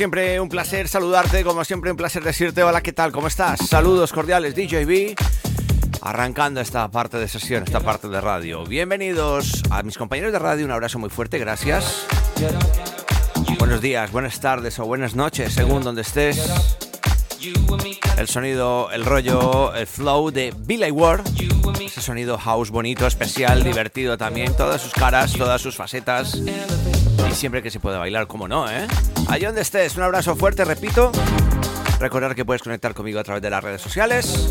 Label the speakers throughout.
Speaker 1: siempre, un placer saludarte, como siempre, un placer decirte hola, ¿qué tal? ¿Cómo estás? Saludos cordiales, DJB. Arrancando esta parte de sesión, esta parte de radio. Bienvenidos a mis compañeros de radio, un abrazo muy fuerte, gracias. Buenos días, buenas tardes o buenas noches, según donde estés. El sonido, el rollo, el flow de Billy Ward. Ese sonido house bonito, especial, divertido también. Todas sus caras, todas sus facetas. Siempre que se pueda bailar, como no, ¿eh? Allí donde estés, un abrazo fuerte, repito. Recordar que puedes conectar conmigo a través de las redes sociales,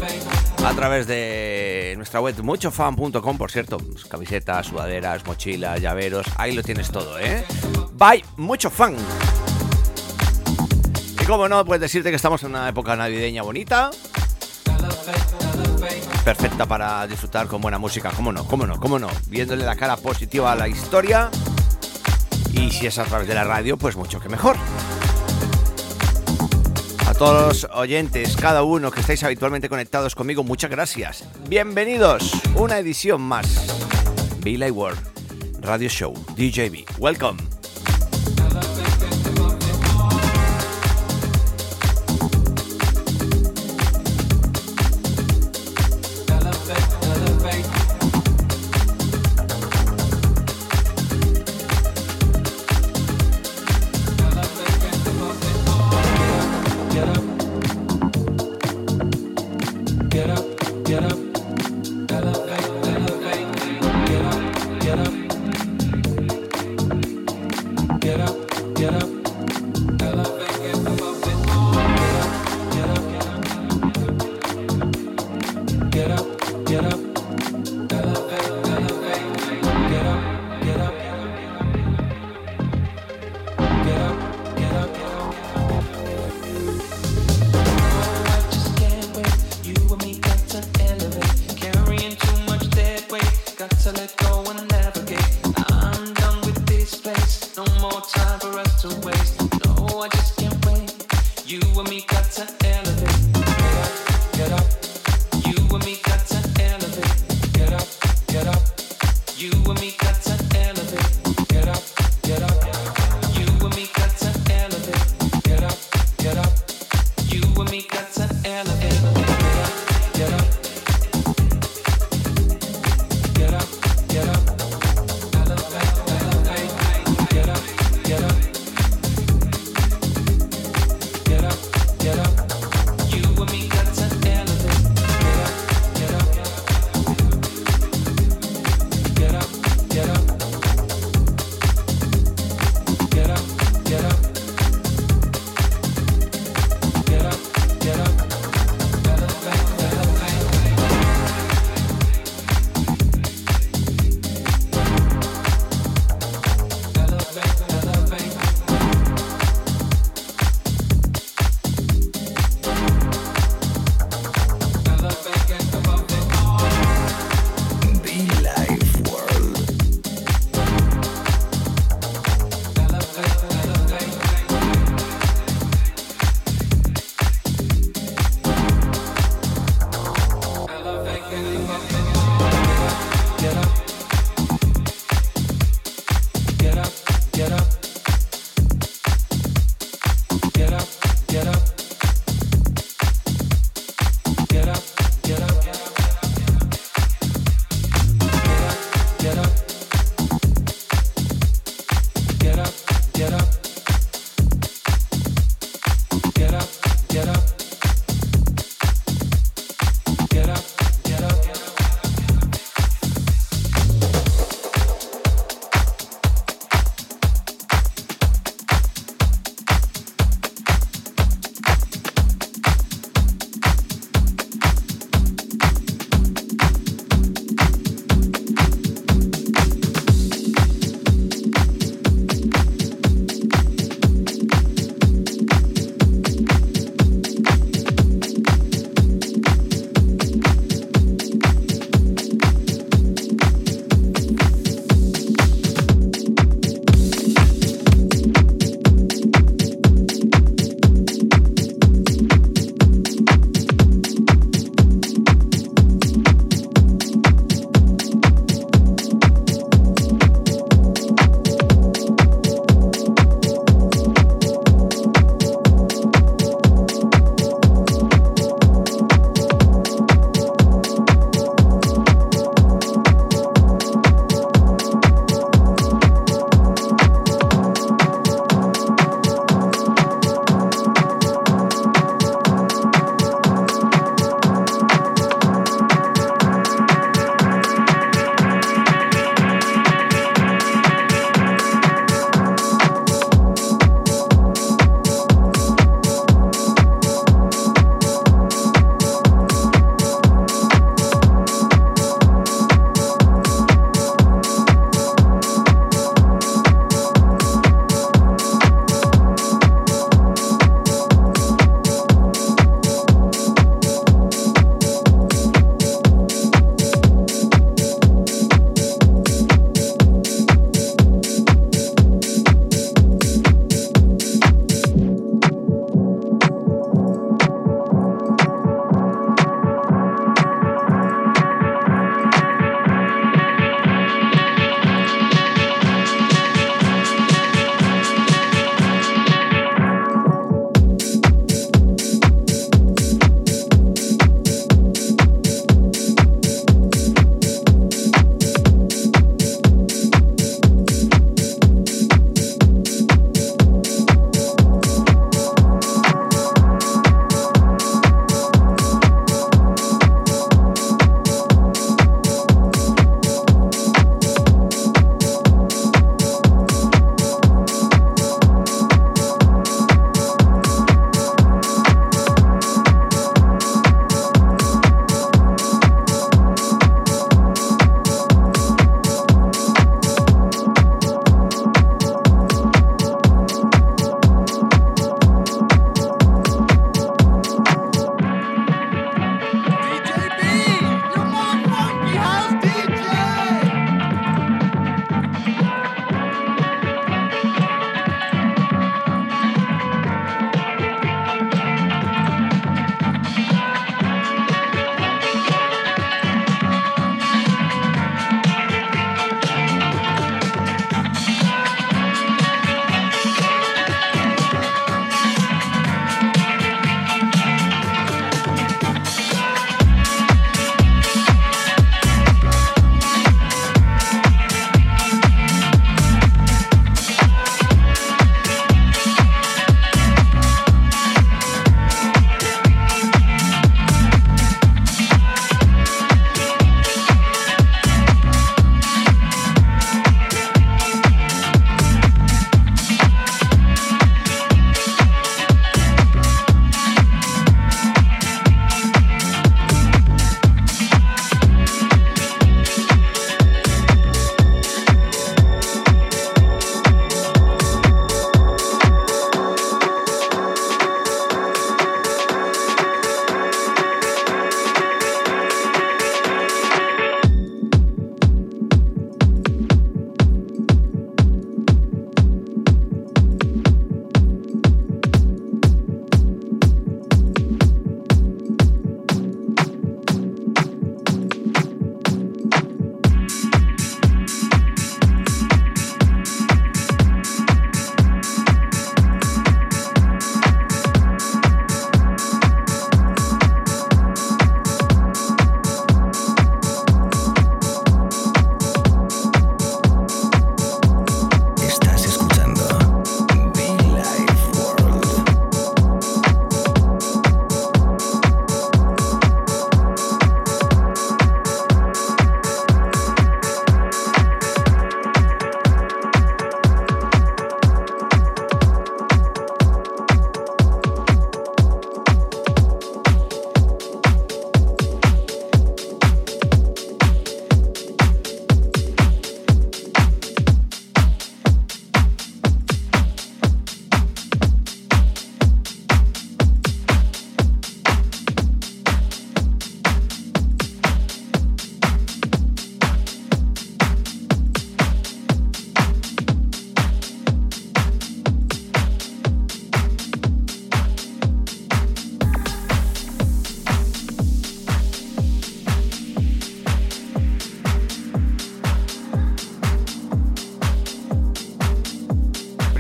Speaker 1: a través de nuestra web muchofan.com, por cierto, camisetas, sudaderas, mochilas, llaveros, ahí lo tienes todo, ¿eh? Bye, mucho fan. Y como no, pues decirte que estamos en una época navideña bonita, perfecta para disfrutar con buena música, cómo no, cómo no, cómo no, viéndole la cara positiva a la historia y si es a través de la radio, pues mucho que mejor. A todos los oyentes, cada uno que estáis habitualmente conectados conmigo, muchas gracias. Bienvenidos, una edición más. Be Like World, Radio Show, DJB. Welcome.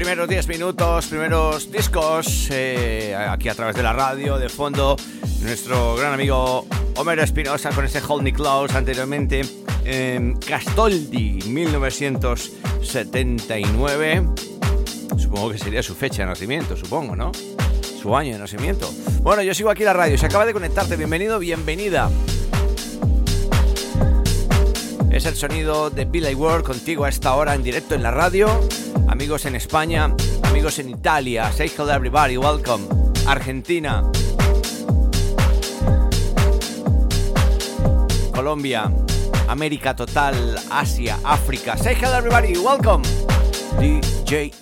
Speaker 1: Primeros 10 minutos, primeros discos, eh, aquí a través de la radio, de fondo, nuestro gran amigo Homero Espinosa con ese Hold Me Close anteriormente, en Castoldi, 1979. Supongo que sería su fecha de nacimiento, supongo, ¿no? Su año de nacimiento. Bueno, yo sigo aquí la radio, se acaba de conectarte, bienvenido, bienvenida. Es el sonido de Billy Ward contigo a esta hora en directo en la radio. Amigos en España, amigos en Italia. Say hello everybody, welcome. Argentina. Colombia, América Total, Asia, África. Say hello everybody, welcome. DJ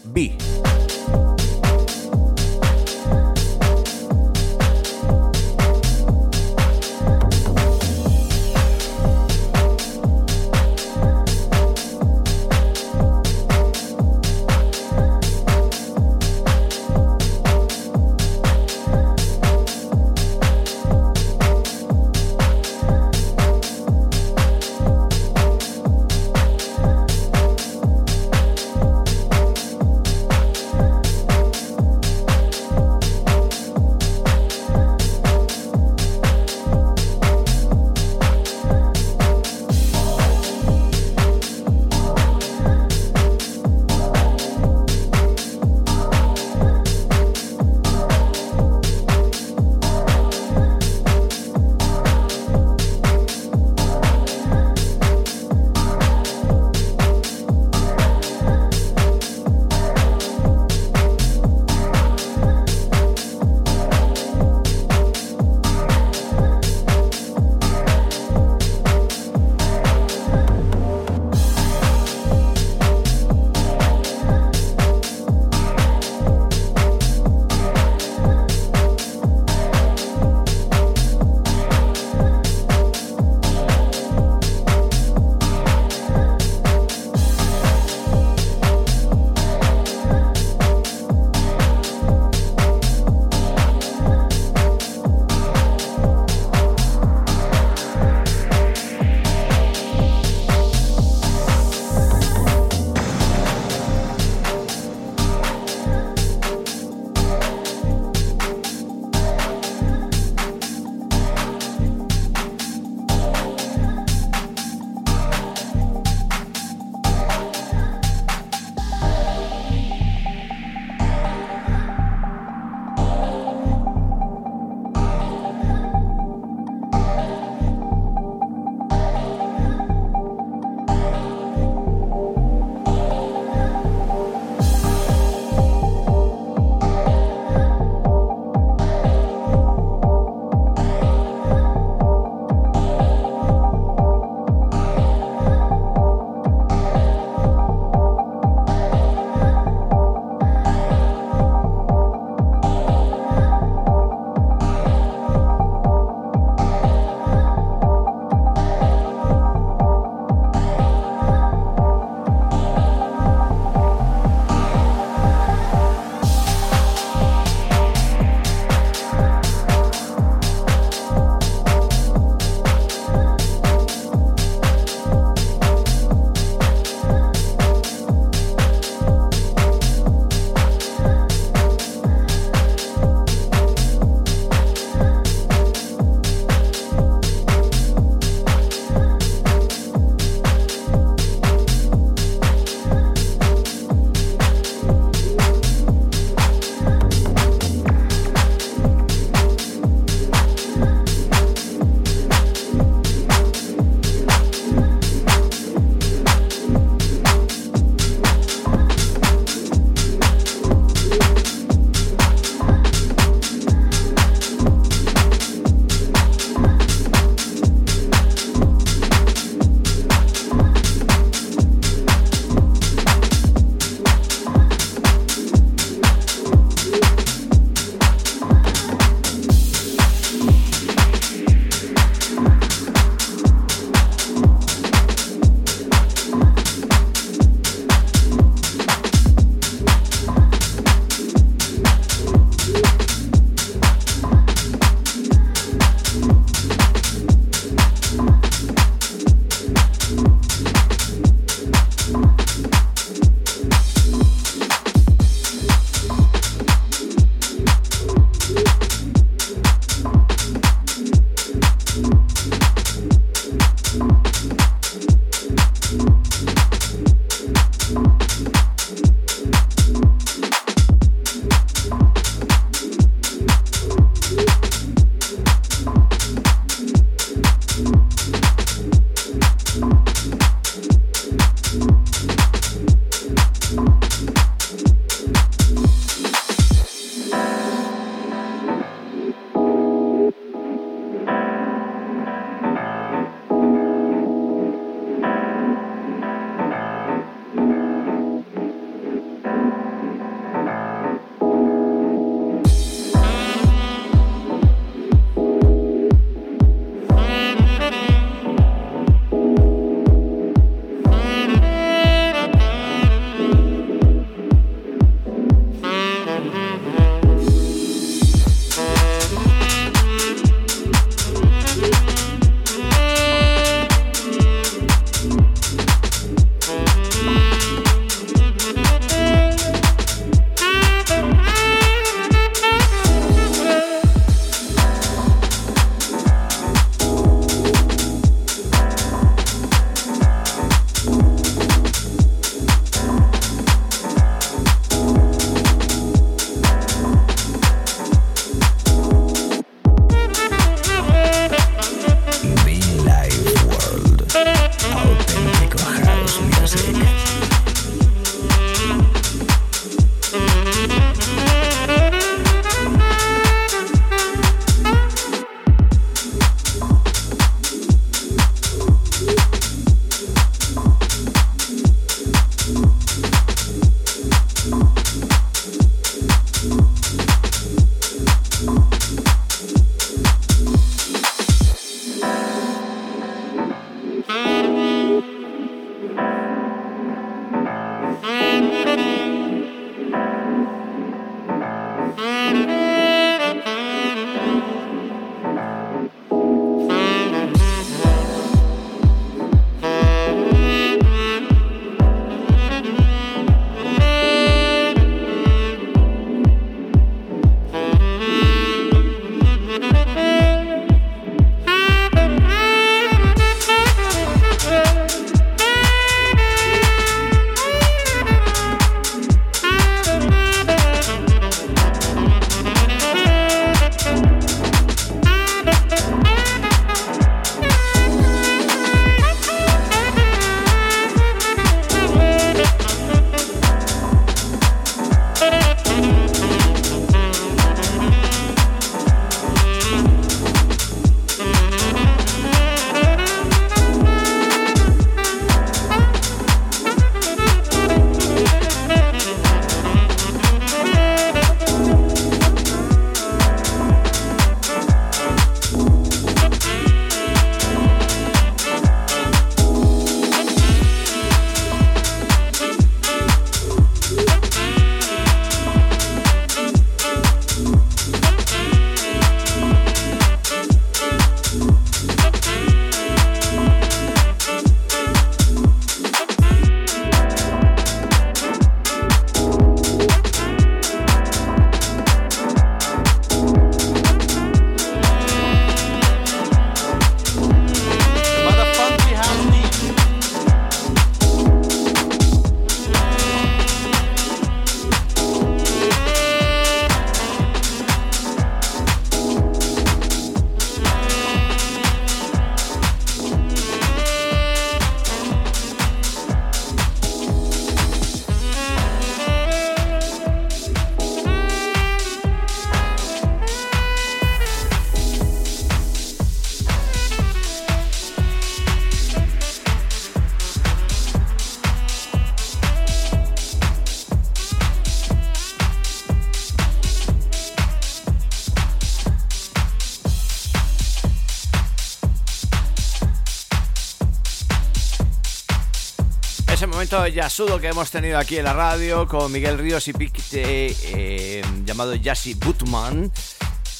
Speaker 1: momento yasudo que hemos tenido aquí en la radio con Miguel Ríos y Pique eh, llamado Yassi Butman.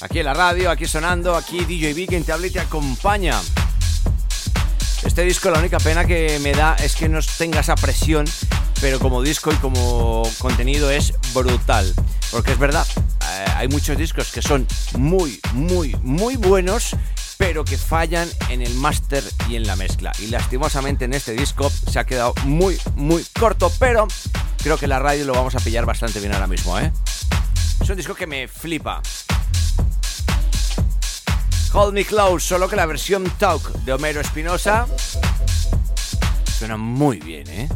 Speaker 1: Aquí en la radio, aquí sonando, aquí DJ V quien te habla y te acompaña. Este disco la única pena que me da es que no tenga esa presión, pero como disco y como contenido es brutal. Porque es verdad, eh, hay muchos discos que son muy, muy, muy buenos, pero que fallan en el máster y en la mezcla. Y lastimosamente en este disco se ha quedado muy, muy corto, pero creo que la radio lo vamos a pillar bastante bien ahora mismo, ¿eh? Es un disco que me flipa. Hold Me Close, solo que la versión Talk de Homero Espinosa suena muy bien, ¿eh?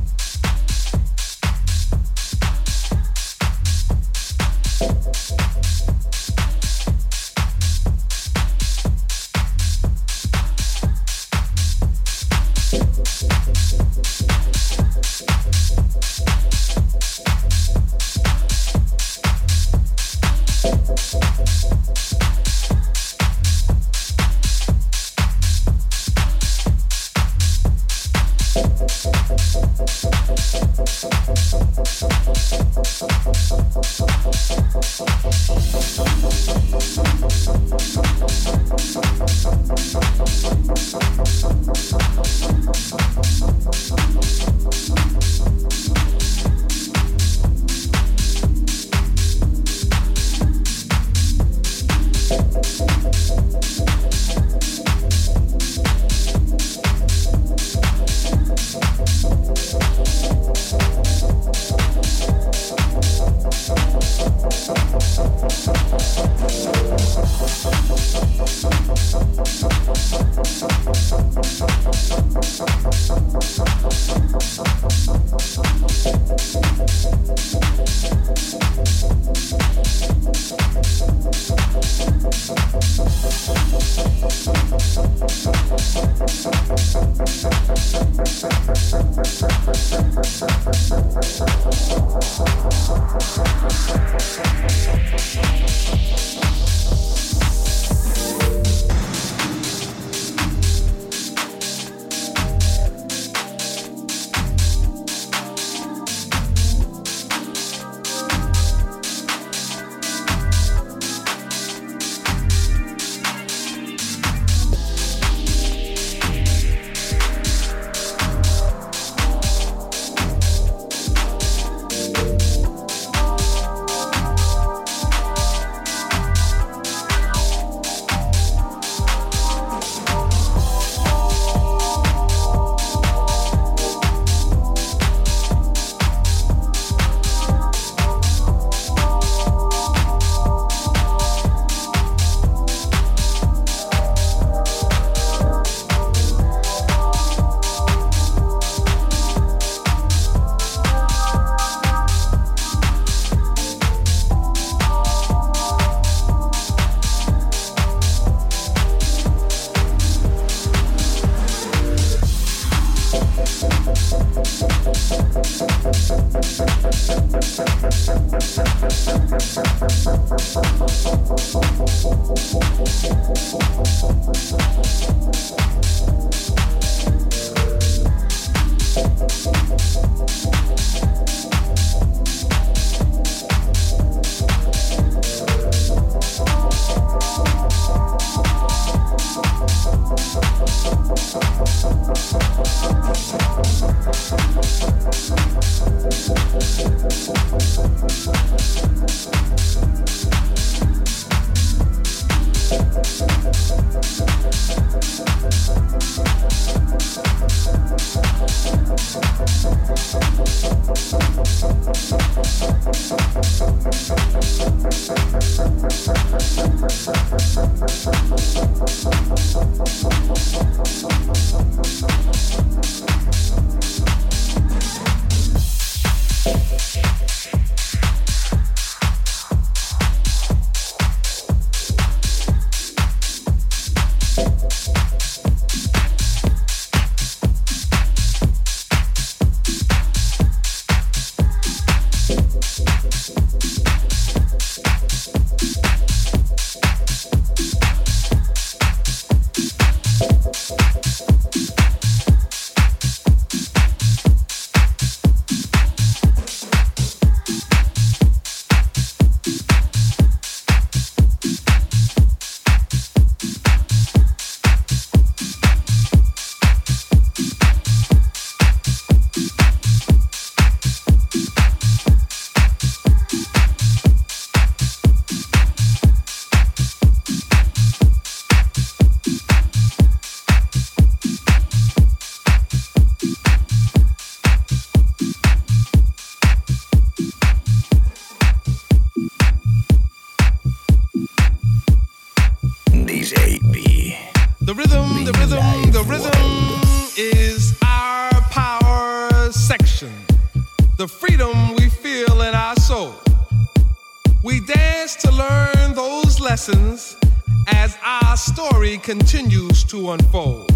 Speaker 2: Continues to unfold.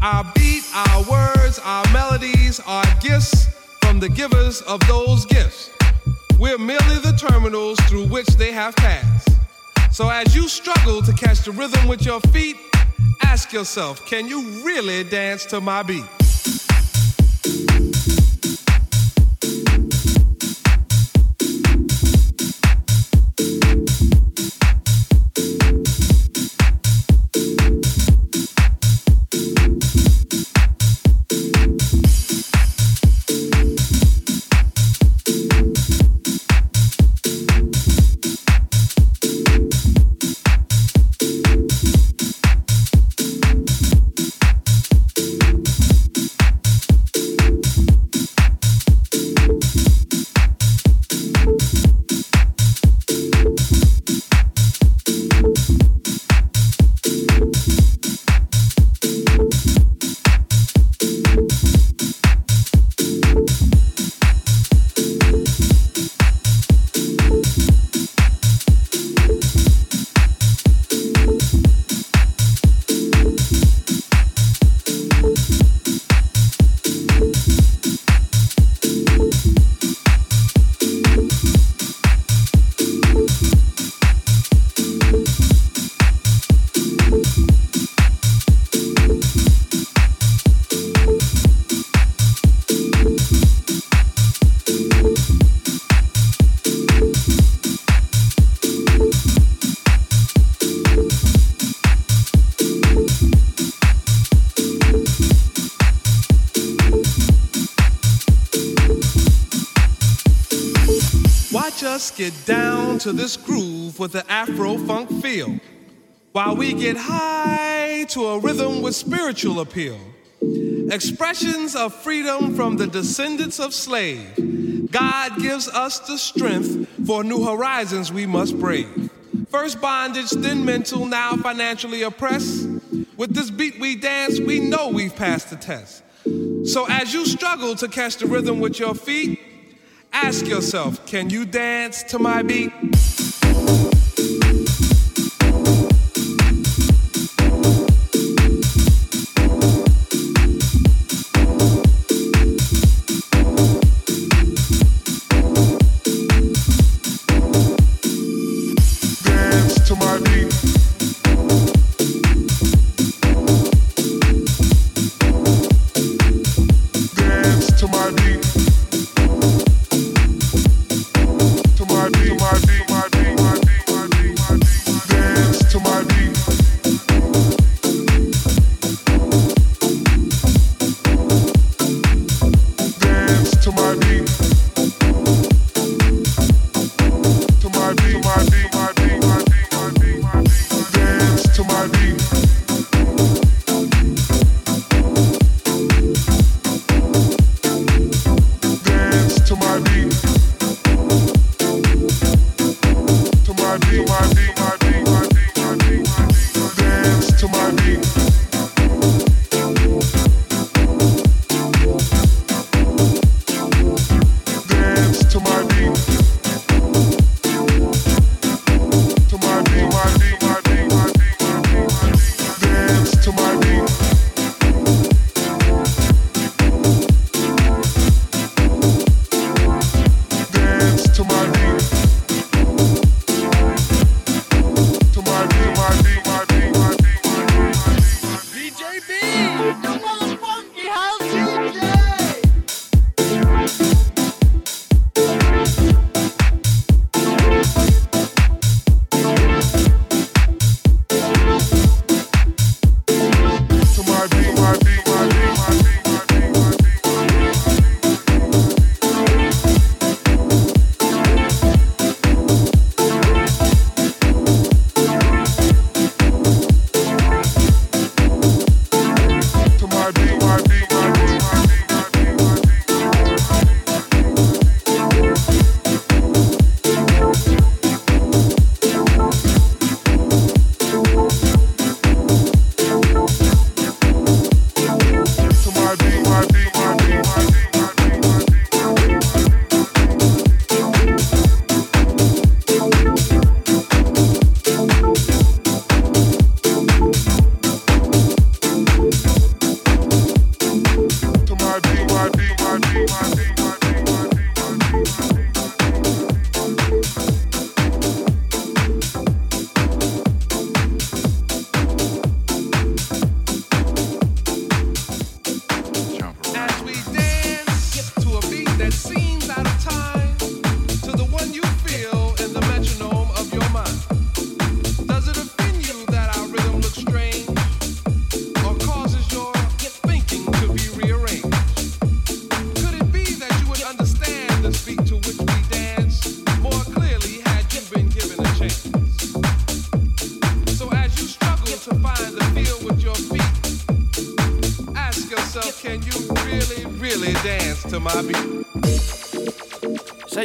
Speaker 2: Our beat, our words, our melodies are gifts from the givers of those gifts. We're merely the terminals through which they have passed. So as you struggle to catch the rhythm with your feet, ask yourself, can you really dance to my beat? To this groove with the Afro funk feel, while we get high to a rhythm with spiritual appeal. Expressions of freedom from the descendants of slave. God gives us the strength for new horizons we must brave. First bondage, then mental, now financially oppressed. With this beat we dance, we know we've passed the test. So as you struggle to catch the rhythm with your feet, Ask yourself, can you dance to my beat?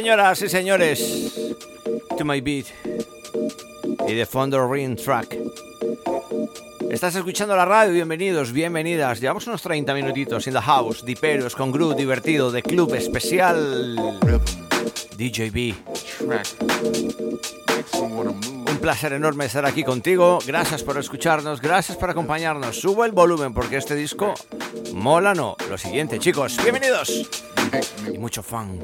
Speaker 3: Señoras y señores, To My Beat y de fondo Ring Track. Estás escuchando la radio, bienvenidos, bienvenidas. Llevamos unos 30 minutitos en the house, diperos con groove divertido de club especial DJB. Un placer enorme estar aquí contigo. Gracias por escucharnos, gracias por acompañarnos. Subo el volumen porque este disco mola no. Lo siguiente, chicos, bienvenidos. Y mucho fun.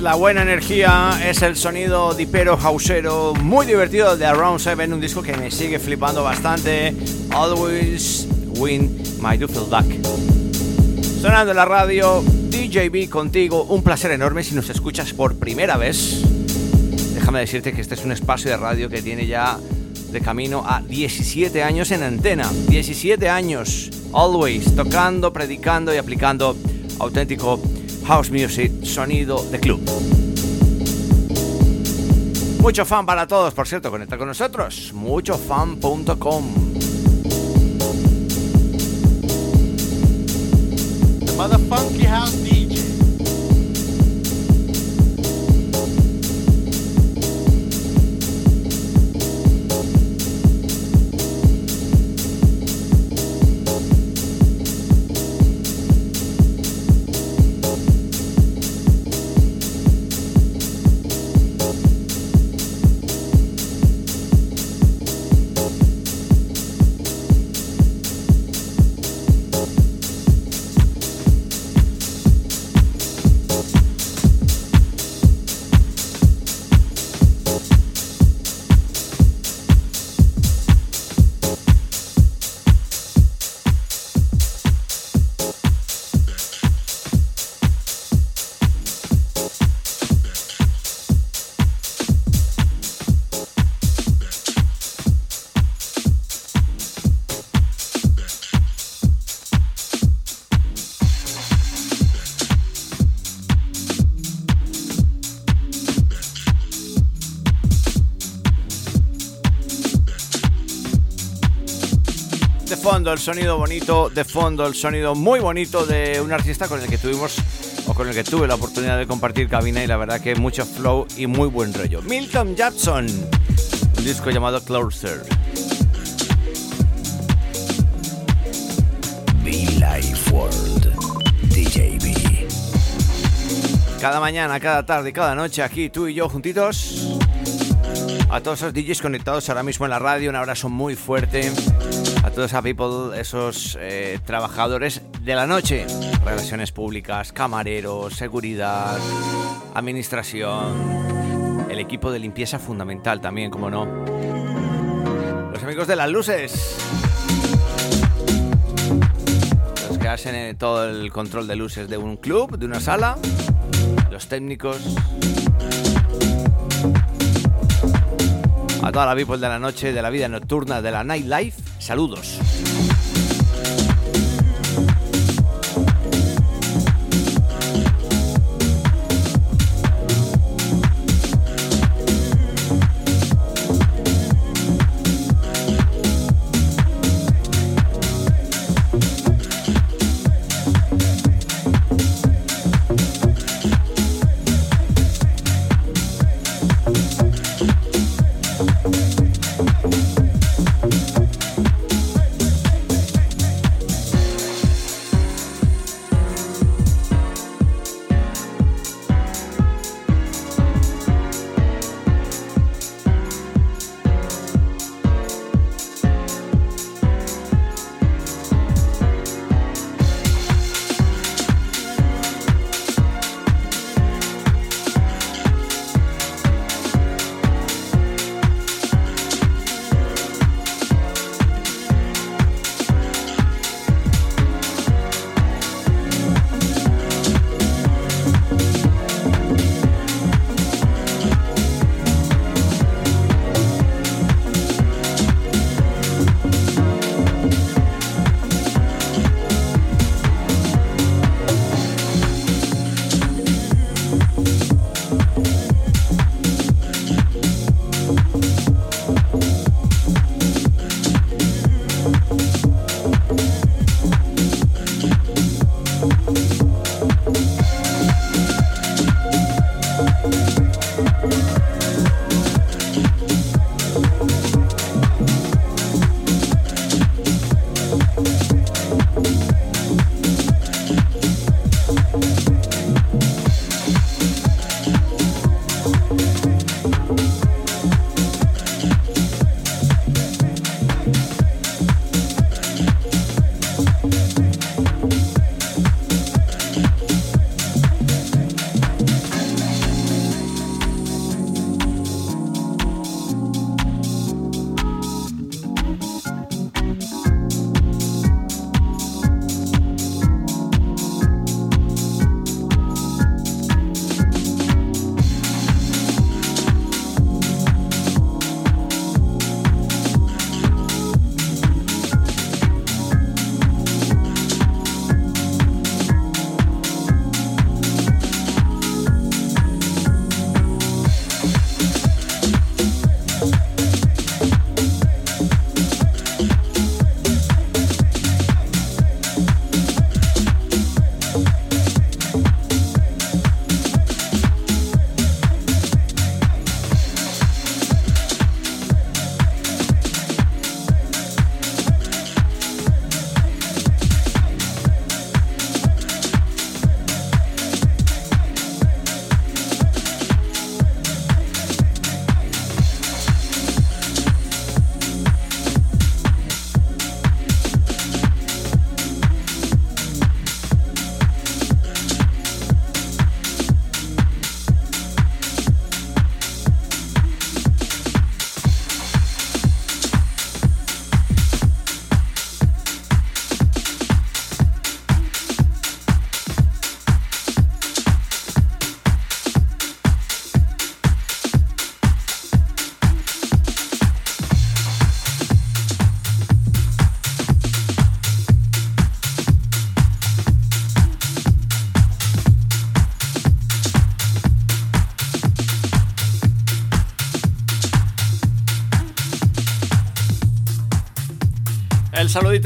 Speaker 1: La buena energía, es el sonido dipero hausero muy divertido de Around 7, un disco que me sigue flipando bastante. Always win my back. Sonando en la radio, DJB contigo, un placer enorme si nos escuchas por primera vez. Déjame decirte que este es un espacio de radio que tiene ya de camino a 17 años en antena. 17 años, always, tocando, predicando y aplicando auténtico house music, sonido de club. Mucho fan para todos, por cierto, conecta con nosotros, muchofan.com. El sonido bonito, de fondo el sonido muy bonito de un artista con el que tuvimos o con el que tuve la oportunidad de compartir cabina y la verdad que mucho flow y muy buen rollo. Milton Jackson, un disco llamado Closer.
Speaker 4: Be Life World, DJB.
Speaker 1: Cada mañana, cada tarde, cada noche aquí tú y yo juntitos. A todos los DJs conectados ahora mismo en la radio, un abrazo muy fuerte a todos a people, esos eh, trabajadores de la noche, relaciones públicas, camareros, seguridad, administración, el equipo de limpieza fundamental también, como no. Los amigos de las luces. Los que hacen eh, todo el control de luces de un club, de una sala. Los técnicos. A toda la people de la noche, de la vida nocturna, de la nightlife Saludos.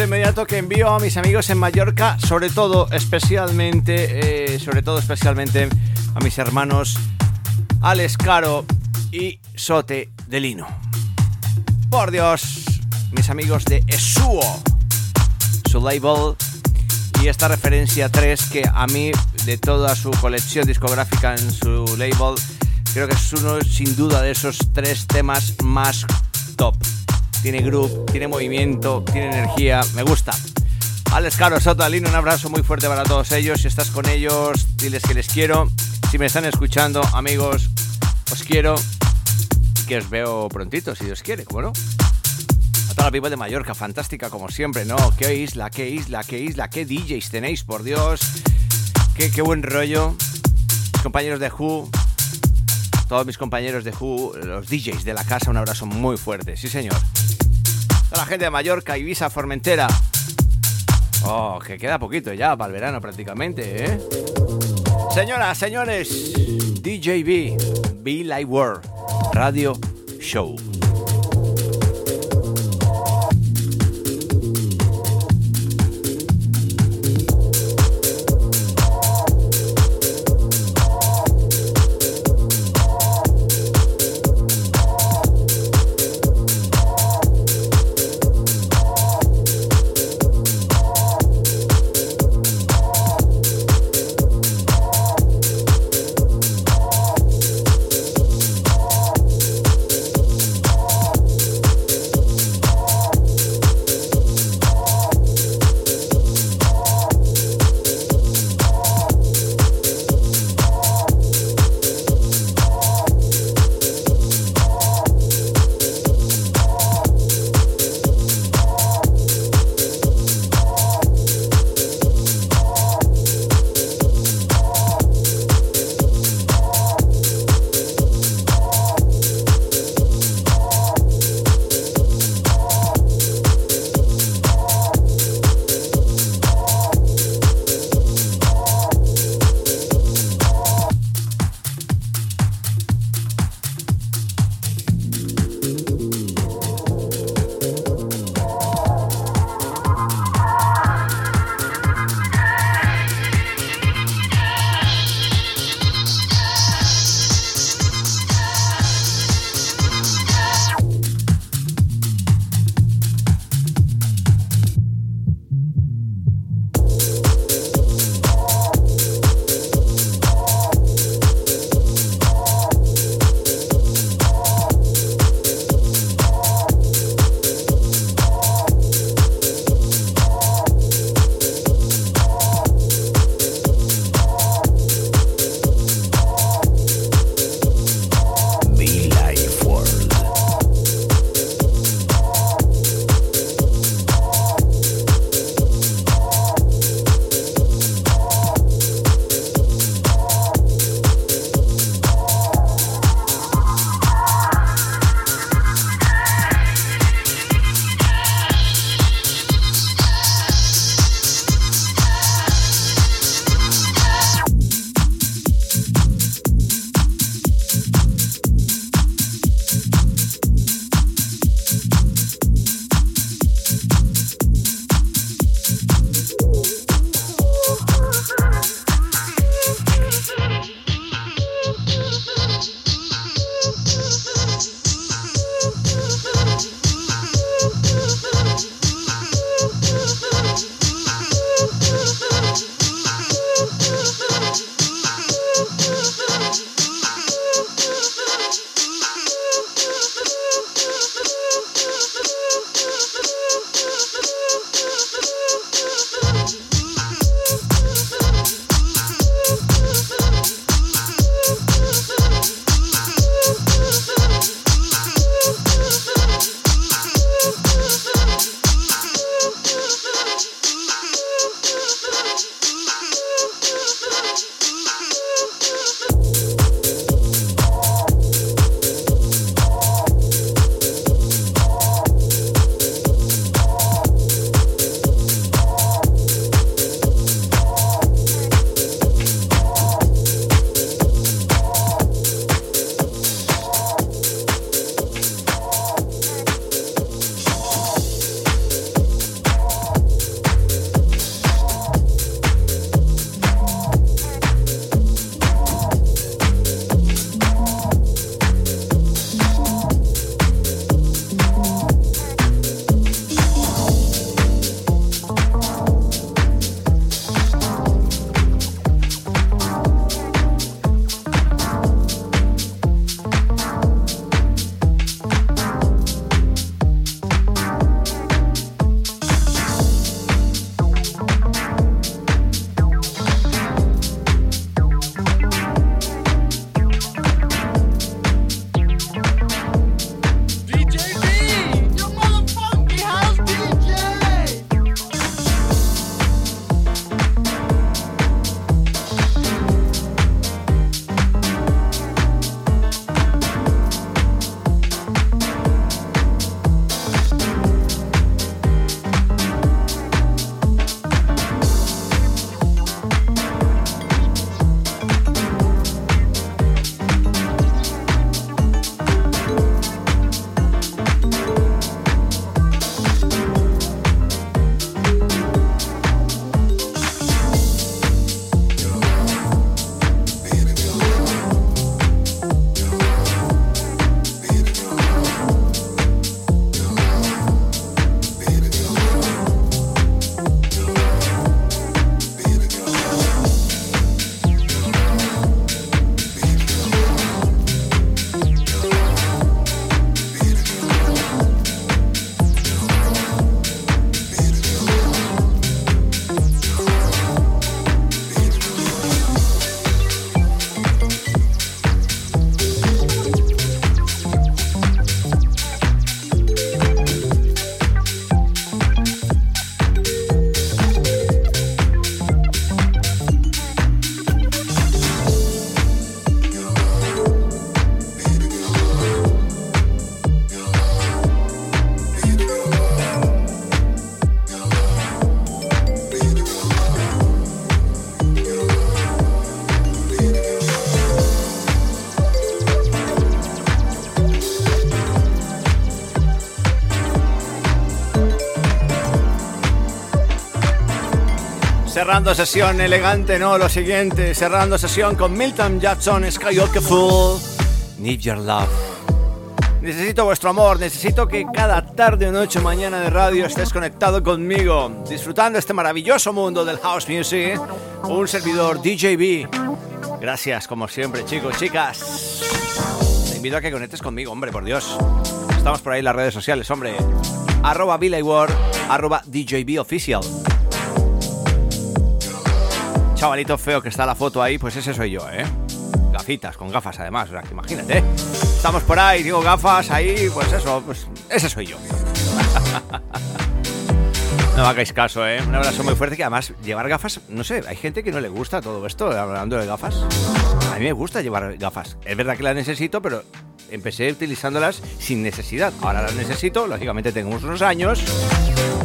Speaker 1: Inmediato que envío a mis amigos en Mallorca, sobre todo, especialmente, eh, sobre todo, especialmente a mis hermanos Alex Caro y Sote de Lino. Por Dios, mis amigos de Esuo, su label y esta referencia 3 que a mí de toda su colección discográfica en su label creo que es uno sin duda de esos tres temas más. Tiene groove, tiene movimiento, tiene energía, me gusta. Alex Caro, Sotalino, un abrazo muy fuerte para todos ellos. Si estás con ellos, diles que les quiero. Si me están escuchando, amigos, os quiero. Que os veo prontito, si Dios quiere, ¿cómo no? A toda la people de Mallorca, fantástica como siempre, ¿no? Qué isla, qué isla, qué isla, qué DJs tenéis, por Dios. Qué, qué buen rollo. compañeros de Who, todos mis compañeros de Who, los DJs de la casa, un abrazo muy fuerte, sí señor. Toda la gente de Mallorca, Ibiza, Formentera. Oh, que queda poquito ya para el verano prácticamente, ¿eh? Señoras, señores, DJB, Be Like World, Radio Show. Cerrando sesión elegante, no, lo siguiente. Cerrando sesión con Milton Jackson, Skywalker Full. Need Your Love. Necesito vuestro amor, necesito que cada tarde noche mañana de radio estés conectado conmigo, disfrutando este maravilloso mundo del house music. Un servidor DJB. Gracias, como siempre, chicos, chicas. Te invito a que conectes conmigo, hombre, por Dios. Estamos por ahí en las redes sociales, hombre. Arroba Ward, arroba DJB Official. Chavalito feo que está la foto ahí, pues ese soy yo, ¿eh? Gafitas, con gafas además, o imagínate. Estamos por ahí, digo gafas ahí, pues eso, pues ese soy yo. No hagáis caso, ¿eh? Un abrazo muy fuerte que además llevar gafas, no sé, hay gente que no le gusta todo esto, hablando de gafas. A mí me gusta llevar gafas. Es verdad que las necesito, pero empecé utilizándolas sin necesidad. Ahora las necesito, lógicamente tengo unos años.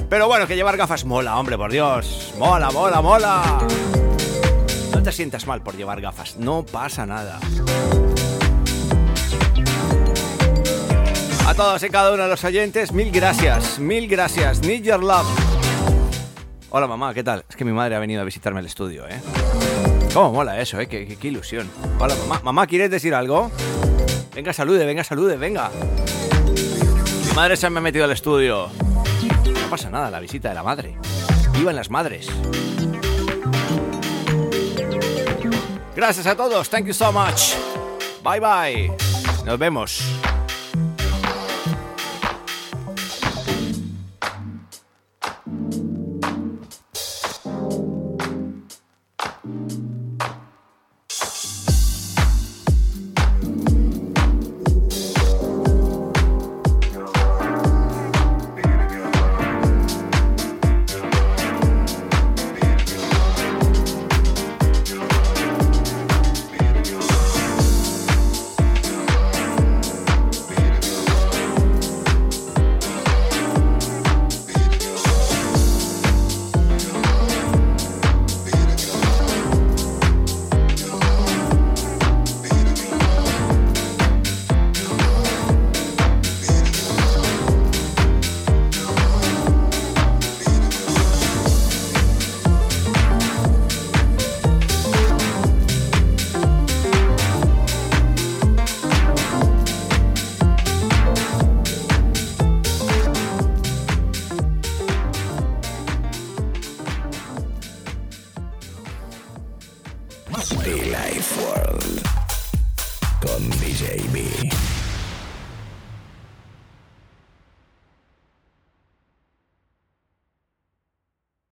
Speaker 1: Pero bueno, que llevar gafas mola, hombre, por Dios. Mola, mola, mola. Te sientas mal por llevar gafas, no pasa nada. A todos y cada uno de los oyentes, mil gracias, mil gracias. Need your love. Hola mamá, ¿qué tal? Es que mi madre ha venido a visitarme al estudio, ¿eh? ¿Cómo mola eso, eh? Qué, qué- qué ilusión. Hola mamá. Mamá, ¿quieres decir algo? Venga, salude, venga, salude, venga. Mi madre se me ha metido al estudio. No pasa nada, la visita de la madre. Vivan las madres. Gracias a todos. Thank you so much. Bye bye. Nos vemos.